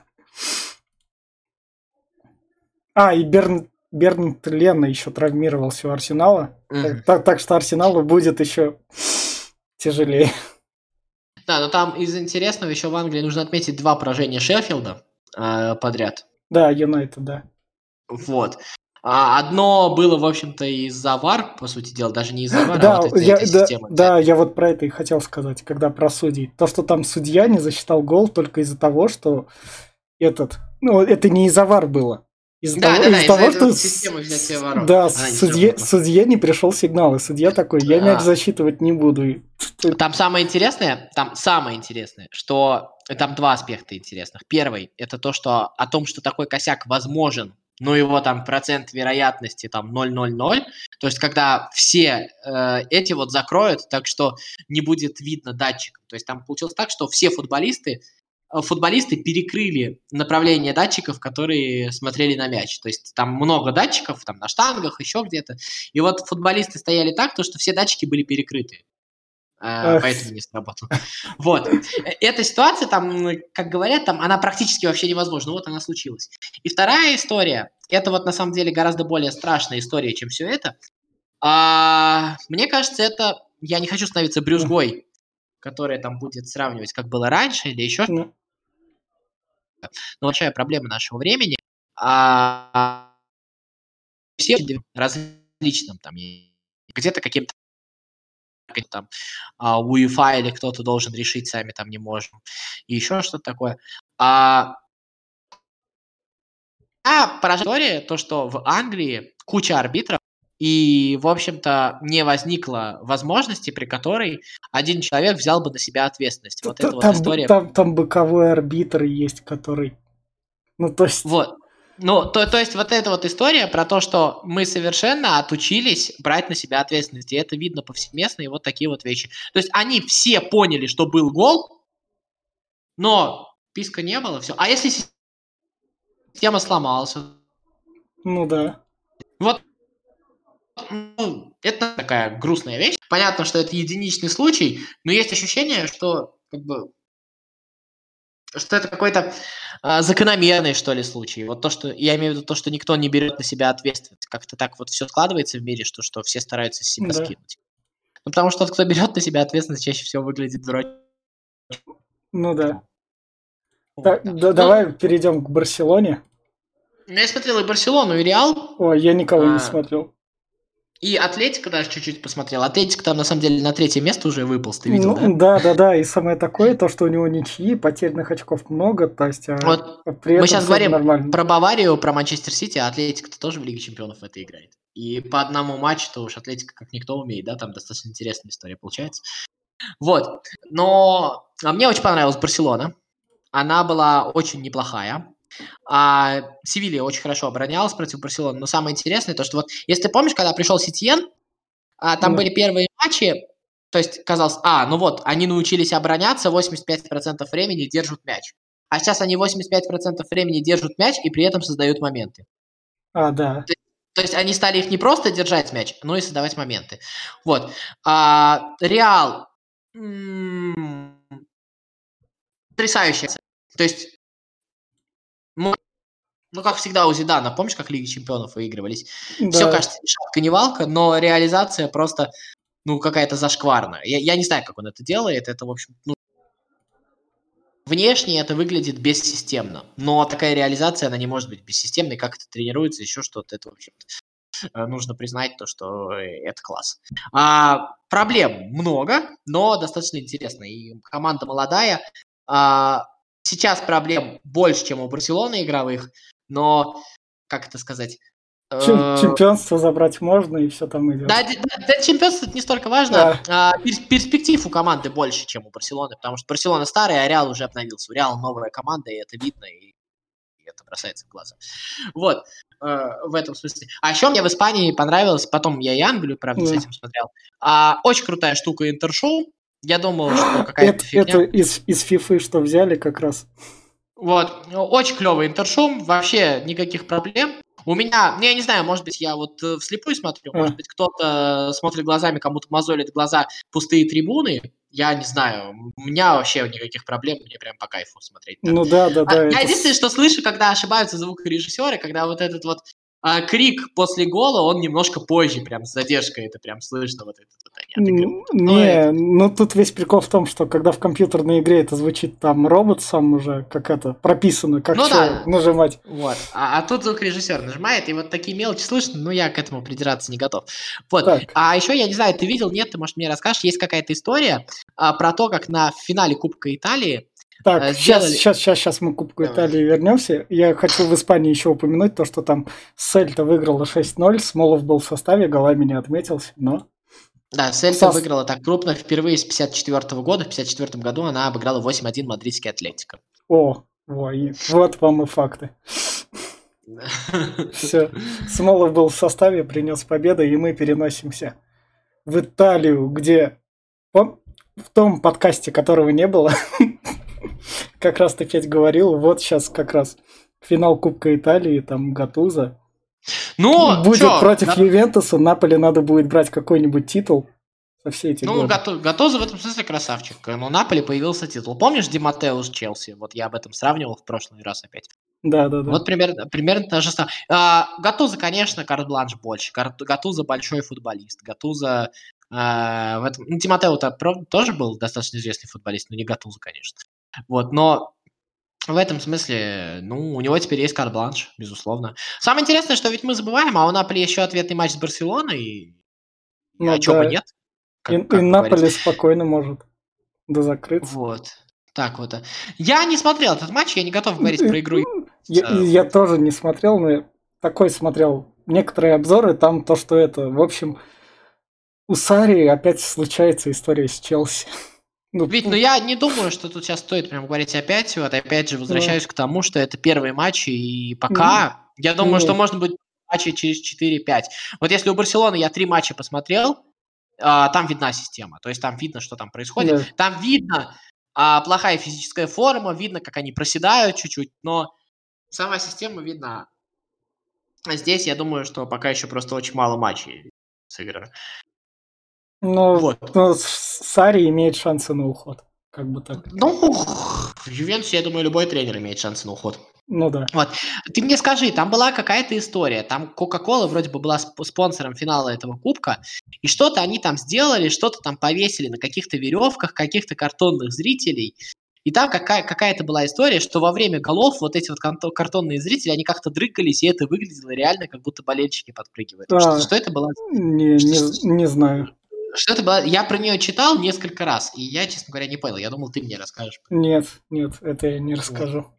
А, и Берн, Берн Лена еще травмировался у Арсенала. Мгм. Так, так, так что Арсеналу будет еще тяжелее. Да, но там из интересного еще в Англии нужно отметить два поражения Шеффилда э, подряд. Да, Юнайтед, да. Вот. А одно было, в общем-то, из-за ВАР, по сути дела, даже не из-за ВАР, Да, а вот из-за я, этой да, системы. да, я вот про это и хотел сказать, когда про судей. То, что там судья не засчитал гол только из-за того, что этот... Ну, это не из-за ВАР было. Из-за Да, того, да, из-за из-за того, что... ворот. Да, Она не судье, сработала. судье не пришел сигнал, и судья такой, я мяч А. засчитывать не буду. Там самое интересное, там самое интересное, что там два аспекта интересных. Первый это то, что о том, что такой косяк возможен, но его там процент вероятности там 0,00. То есть когда все э, эти вот закроют, так что не будет видно датчиков. То есть там получилось так, что все футболисты э, футболисты перекрыли направление датчиков, которые смотрели на мяч. То есть там много датчиков, там на штангах, еще где-то. И вот футболисты стояли так, то, что все датчики были перекрыты. А. Поэтому не сработало. <laughs> Вот. Э, Эта ситуация, там, как говорят, там, она практически вообще невозможна. Вот она случилась. И вторая история, это вот на самом деле гораздо более страшная история, чем все это. А, мне кажется, это... Я не хочу становиться брюзгой, которая там будет сравнивать, как было раньше, или еще ну, но большая проблема нашего времени. А все различным там где-то каким-то там а, УЕФА или кто-то должен решить, сами там не можем. И еще что-то такое. А, а поражает история, то, что в Англии куча арбитров, и, в общем-то, не возникло возможности, при которой один человек взял бы на себя ответственность. Вот т- эта вот там, история. там, там боковой арбитр есть, который... Ну, то есть... Вот. Ну, то, то есть вот эта вот история про то, что мы совершенно отучились брать на себя ответственность, и это видно повсеместно, и вот такие вот вещи. То есть они все поняли, что был гол, но писка не было, все. А если система сломалась? Ну да. Вот ну, это такая грустная вещь. Понятно, что это единичный случай, но есть ощущение, что как бы что это какой-то а, закономерный, что ли, случай. Вот то, что я имею в виду то, что никто не берет на себя ответственность. Как-то так вот все складывается в мире, что, что все стараются с себя Да. скинуть. Ну, потому что тот, кто берет на себя ответственность, чаще всего выглядит дурачком. Ну да. Вот, Да, да. да, Ну, давай перейдем к Барселоне. ну, я смотрел и Барселону, и Реал, Ой, я никого А. не смотрел. И Атлетика даже чуть-чуть посмотрел. Атлетика там, на самом деле, на третье место уже выполз, ты видел, да? Ну, да, да, да. И самое такое, то, что у него ничьи, потерянных очков много, то есть... а, Вот а при мы сейчас говорим нормально. про Баварию, про Манчестер Сити, а Атлетика-то тоже в Лиге Чемпионов в это играет. И по одному матчу-то уж Атлетика как никто умеет, да, там достаточно интересная история получается. Вот, но а мне очень понравилась Барселона. Она была очень неплохая. А Севилья очень хорошо оборонялась против Барселоны. Но самое интересное, то, что вот, если ты помнишь, когда пришел Ситьен, а, там Да. были первые матчи, то есть казалось, а, ну вот, они научились обороняться, 85% времени держат мяч. А сейчас они 85% времени держат мяч и при этом создают моменты. А, да. То есть они стали их не просто держать мяч, но и создавать моменты. Вот. А, Реал. м, Потрясающе. То есть, ну, как всегда у Зидана, помнишь, как Лиги Чемпионов выигрывались? да. Все кажется ни шатка, ни валка, но реализация просто, ну, какая-то зашкварная. Я, я не знаю, как он это делает. Это, в общем, ну, внешне это выглядит бессистемно. Но такая реализация, она не может быть бессистемной. Как это тренируется, еще что-то. Это, в общем-то, э, нужно признать то, что э, это класс. А, проблем много, но достаточно интересно. И команда молодая. А, сейчас проблем больше, чем у Барселоны игровых, но, как это сказать... Чем- э, Чемпионство забрать можно, и все там идет. да, да, да, чемпионство это не столько важно, а, перс- перспектив у команды больше, чем у Барселоны, потому что Барселона старая, а Реал уже обновился. У Реала новая команда, и это видно, и, и это бросается в глаза. Вот, э, в этом смысле. А еще мне в Испании понравилось, потом я и Англию, правда, с Да. этим смотрел, а, очень крутая штука Интершоу. Я думал, что <gasps> какая-то Это, фигня. это из, из фифы, что взяли как раз. Вот, очень клевый интершум, вообще никаких проблем. У меня, ну, я не знаю, может быть, я вот э, вслепую смотрю, А. может быть, кто-то смотрит глазами, кому-то мозолит глаза пустые трибуны. Я не знаю, у меня вообще никаких проблем, мне прям по кайфу смотреть. так. Ну да, да, А, да. я это единственное, что слышу, когда ошибаются звукорежиссеры, когда вот этот вот а, крик после гола, он немножко позже, прям с задержкой, это прям слышно, вот этот вот они отыгрывают. М, Но это- Не, ну тут весь прикол в том, что когда в компьютерной игре это звучит там робот сам уже, как это, прописано, как Ну да. нажимать. Вот. А, а тут звукорежиссер нажимает, и вот такие мелочи слышно, но я к этому придираться не готов. Вот. Так. А еще, я не знаю, ты видел, нет, ты, может, мне расскажешь, есть какая-то история а, про то, как на финале Кубка Италии Так, сейчас, сделали- сейчас, сейчас, сейчас мы к Кубку Давай. Италии вернемся. Я хочу в Испании еще упомянуть то, что там Сельта выиграла 6-0, Смолов был в составе, голами не отметился, но... Да, Сельта Сас- выиграла так крупно впервые с 54 года. В 54 году она обыграла 8-1 мадридский Атлетико. О, во, и вот вам и факты. Все, Смолов был в составе, принес победу, и мы переносимся в Италию, где в том подкасте, которого не было, <laughs> как раз ты, Федь, говорил, вот сейчас как раз финал Кубка Италии, там Гатуза. Ну, Будет чё, против Га- Ювентуса, Наполе надо будет брать какой-нибудь титул со все эти Ну, Гатузо в этом смысле красавчик. Но Наполе появился титул. Помнишь Ди Маттео с Челси? Вот я об этом сравнивал в прошлый раз опять. Да, да, да. Вот примерно, примерно та же самая. А, Гатузо, конечно, карт-бланш больше. Гатузо большой футболист. Гатузо а, в этом... Ну, Тимотео-то тоже был достаточно известный футболист, но не Гатузо, конечно. Вот, но в этом смысле, ну, у него теперь есть карт-бланш, безусловно. Самое интересное, что ведь мы забываем, а у Наполи еще ответный матч с Барселоной, и... Ну а чё бы да. нет? И, Как- как и. Наполе спокойно может да закрыться. Вот. Так вот. Я не смотрел этот матч, я не готов говорить про игру. Я, Э, я тоже не смотрел, но я такой смотрел некоторые обзоры, там то, что это, в общем, у Сари опять случается история с Челси. Ну, Ведь, ну я не думаю, что тут сейчас стоит прям говорить опять. Вот опять же возвращаюсь к тому, что это первые матчи, и пока я думаю, ну. что можно будет матчи через 4-5. Вот если у Барселоны я три матча посмотрел, а, там видна система. То есть там видно, что там происходит. Да. Там видно а, плохая физическая форма, видно, как они проседают чуть-чуть, но сама система видна. А здесь я думаю, что пока еще просто очень мало матчей сыграно. Но, Вот. но с- Сари имеет шансы на уход. Как бы так. Ну, в Ювентусе, я думаю, любой тренер имеет шансы на уход. Ну да. Ты мне скажи, там была какая-то история, там Кока-Кола вроде бы была сп- спонсором финала этого кубка, и что-то они там сделали, что-то там повесили на каких-то веревках, каких-то картонных зрителей, и там какая- какая-то была история, что во время голов вот эти вот картонные зрители, они как-то дрыгались, и это выглядело реально, как будто болельщики подпрыгивают. А. Что, что это было? Не, не, не знаю. Что это было? Я про нее читал несколько раз, и я, честно говоря, не понял. Я думал, ты мне расскажешь. Нет, нет, это я не расскажу.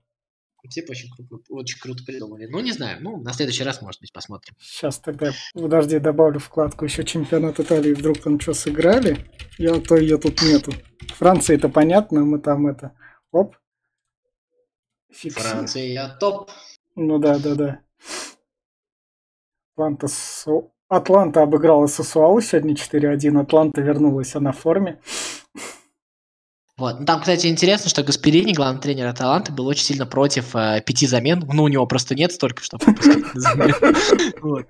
Типа очень круто, очень круто придумали. Ну, не знаю. Ну, на следующий раз, может быть, посмотрим. Сейчас тогда, подожди, добавлю вкладку еще чемпионат Италии, вдруг там что сыграли. Я, то ее тут нету. Франция это понятно, мы там это... Оп. Фикси. Франция топ. Ну да, да, да. Атланта, Су- Атланта обыграла Сосуалу сегодня 4-1. Атланта вернулась, она в форме. Вот. Ну, там, кстати, интересно, что Гасперини, главный тренер Аталанты, был очень сильно против э, пяти замен. Ну, у него просто нет столько, чтобы. <laughs>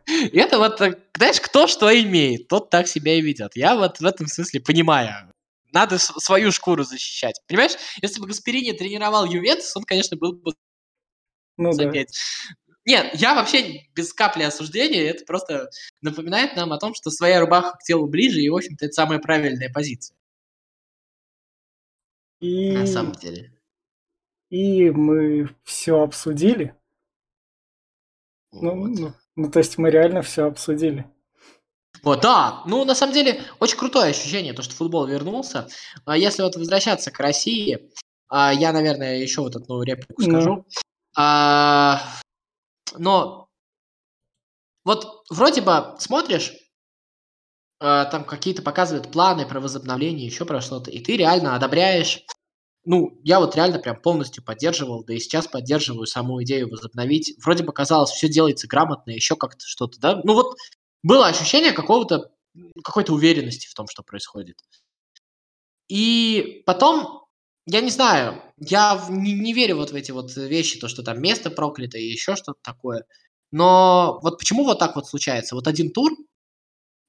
И это вот, э, знаешь, кто что имеет, тот так себя и ведет. Я вот в этом смысле понимаю. Надо свою шкуру защищать. Понимаешь, если бы Гасперини тренировал Ювентус, он, конечно, был бы Ну за да. Нет, я вообще без капли осуждения, это просто напоминает нам о том, что своя рубаха к телу ближе, и, в общем-то, это самая правильная позиция, И, на самом деле. и мы все обсудили. Ну, Вот. ну, ну, то есть мы реально все обсудили. Вот, да. Ну, на самом деле, очень крутое ощущение, то, что футбол вернулся. А Если вот возвращаться к России, а, я, наверное, еще вот одну реплику Ну. скажу. А, Но вот вроде бы смотришь, а, там какие-то показывают планы про возобновление, еще про что-то, и ты реально одобряешь. Ну, я вот реально прям полностью поддерживал, да и сейчас поддерживаю саму идею возобновить. Вроде бы казалось, все делается грамотно, еще как-то что-то, да? Ну вот было ощущение какого-то, какой-то уверенности в том, что происходит. И потом, я не знаю, я не, не верю вот в эти вот вещи, то, что там место проклято и еще что-то такое. Но вот почему вот так вот случается? Вот один тур,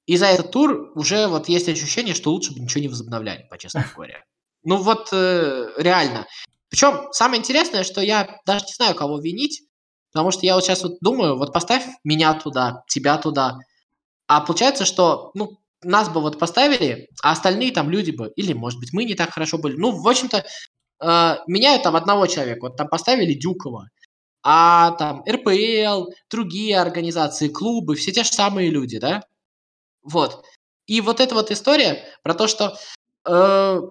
и за этот тур уже вот есть ощущение, что лучше бы ничего не возобновляли, по честному <laughs> говоря. Ну вот э, реально. Причем самое интересное, что я даже не знаю, кого винить, потому что я вот сейчас вот думаю, вот поставь меня туда, тебя туда, а получается, что ну нас бы вот поставили, а остальные там люди бы, или может быть мы не так хорошо были. Ну в общем-то э, меняют там одного человека, вот там поставили Дюкова, а там РПЛ, другие организации, клубы, все те же самые люди, да? Вот. И вот эта вот история про то, что э,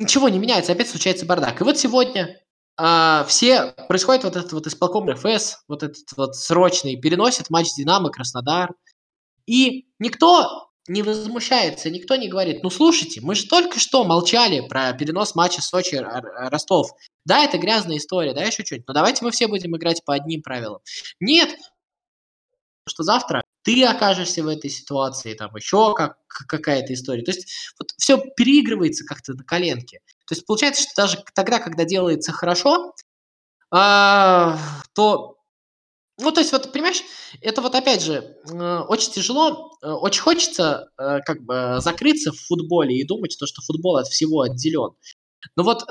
ничего не меняется, опять случается бардак. И вот сегодня э, все происходит вот этот вот исполком РФС, вот этот вот срочный, переносит матч Динамо Краснодар. И никто не возмущается, никто не говорит, ну слушайте, мы же только что молчали про перенос матча Сочи-Ростов. Да, это грязная история, да, еще что-нибудь, но давайте мы все будем играть по одним правилам. Нет, что завтра ты окажешься в этой ситуации, там еще как, какая-то история. То есть вот все переигрывается как-то на коленке. То есть получается, что даже тогда, когда делается хорошо, а, то ну, то есть, вот, понимаешь, это вот опять же э, очень тяжело, э, очень хочется э, как бы закрыться в футболе и думать, то, что футбол от всего отделен. Но вот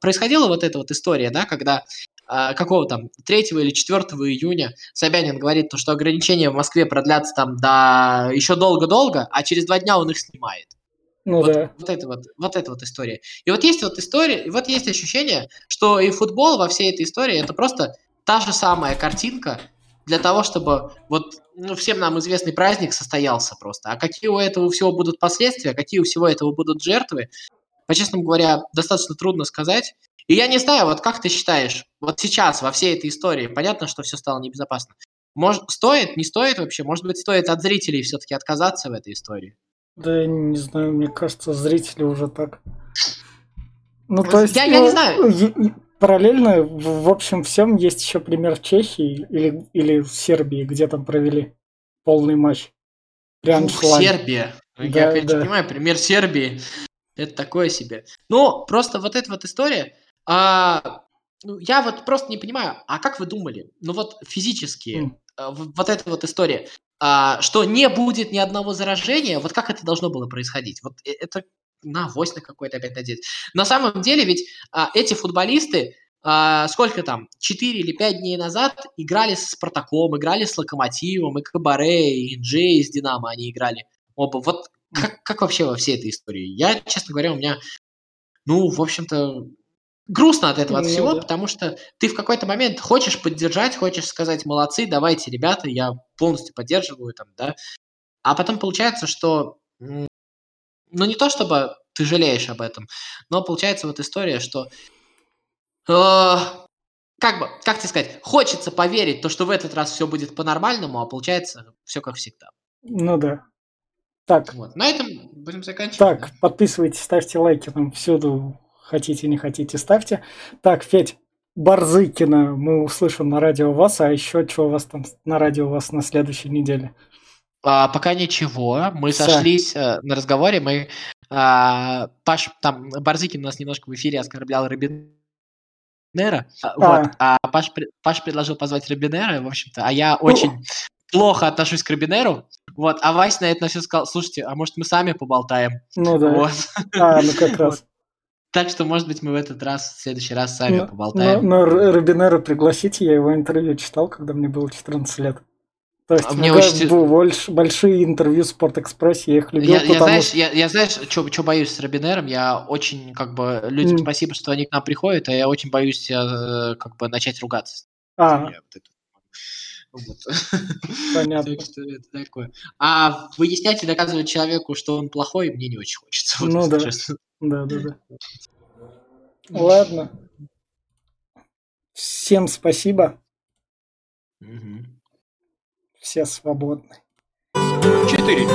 происходила вот эта вот история, да, когда какого там, 3 или 4 июня Собянин говорит, то, что ограничения в Москве продлятся там до еще долго-долго, а через два дня он их снимает. Ну вот, да. Вот это вот, вот это вот история. И вот есть вот история, и вот есть ощущение, что и футбол во всей этой истории это просто та же самая картинка для того, чтобы вот ну, всем нам известный праздник состоялся просто. А какие у этого всего будут последствия, какие у всего этого будут жертвы, по-честному говоря, достаточно трудно сказать. И я не знаю, вот как ты считаешь, вот сейчас во всей этой истории, понятно, что все стало небезопасно. Может, стоит, не стоит вообще? Может быть, стоит от зрителей все-таки отказаться в этой истории? Да, не знаю, мне кажется, зрители уже так. Ну, то есть, я, я не знаю. Параллельно, в общем, всем есть еще пример Чехии или, или Сербии, где там провели полный матч. Прям Сербия. Да, я опять да. понимаю, пример Сербии. Это такое себе. Но просто вот эта вот история, а, ну, я вот просто не понимаю, а как вы думали? Ну вот физически, mm. вот эта вот история, а, что не будет ни одного заражения, вот как это должно было происходить? Вот э, это на авось на какой-то опять надеть. На самом деле ведь а, эти футболисты, а, сколько там, 4 или 5 дней назад играли с Спартаком, играли с Локомотивом, и Кабаре, и Джей с Динамо они играли оба. Вот как, как вообще во всей этой истории? Я, честно говоря, у меня, ну, в общем-то, грустно от этого от ну всего, да. потому что ты в какой-то момент хочешь поддержать, хочешь сказать, молодцы, давайте, ребята, я полностью поддерживаю там, да, а потом получается, что, ну, не то чтобы ты жалеешь об этом, но получается вот история, что э, как бы, как тебе сказать, хочется поверить, то, что в этот раз все будет по-нормальному, а получается все как всегда. Ну да. Так. Вот. На этом будем заканчивать. Так, да? подписывайтесь, ставьте лайки нам всюду, хотите, не хотите, ставьте. Так, Федь, Барзыкина мы услышим на радио вас, а еще что у вас там на радио вас на следующей неделе? А, пока ничего. Мы Все. сошлись э, на разговоре. Мы а, Паш, там Барзыкин у нас немножко в эфире оскорблял Робинера. А. Вот. А Паш, Паш предложил позвать Робинера, в общем-то, а я очень плохо отношусь к Робинеру. Вот, а Вась на это на все сказал, слушайте, а может мы сами поболтаем? Ну да. Вот. А, ну как раз. Так что, может быть, мы в этот раз, в следующий раз сами но, поболтаем. Но, но Робинера пригласите, я его интервью читал, когда мне было 14 лет. То есть, а мне очень... больш, большие интервью в Спортэкспрессе, я их любил, я, потому... я, знаешь, я, я знаешь, что боюсь с Робинером? Я очень, как бы, людям mm. спасибо, что они к нам приходят, а я очень боюсь, э, как бы, начать ругаться. А, вот вот. <laughs> Понятно. так что это такое. А выяснять и доказывать человеку, что он плохой, мне не очень хочется. <laughs> Ну да. Да, да, да. Ладно. Всем спасибо. Угу. Все свободны. Четыре.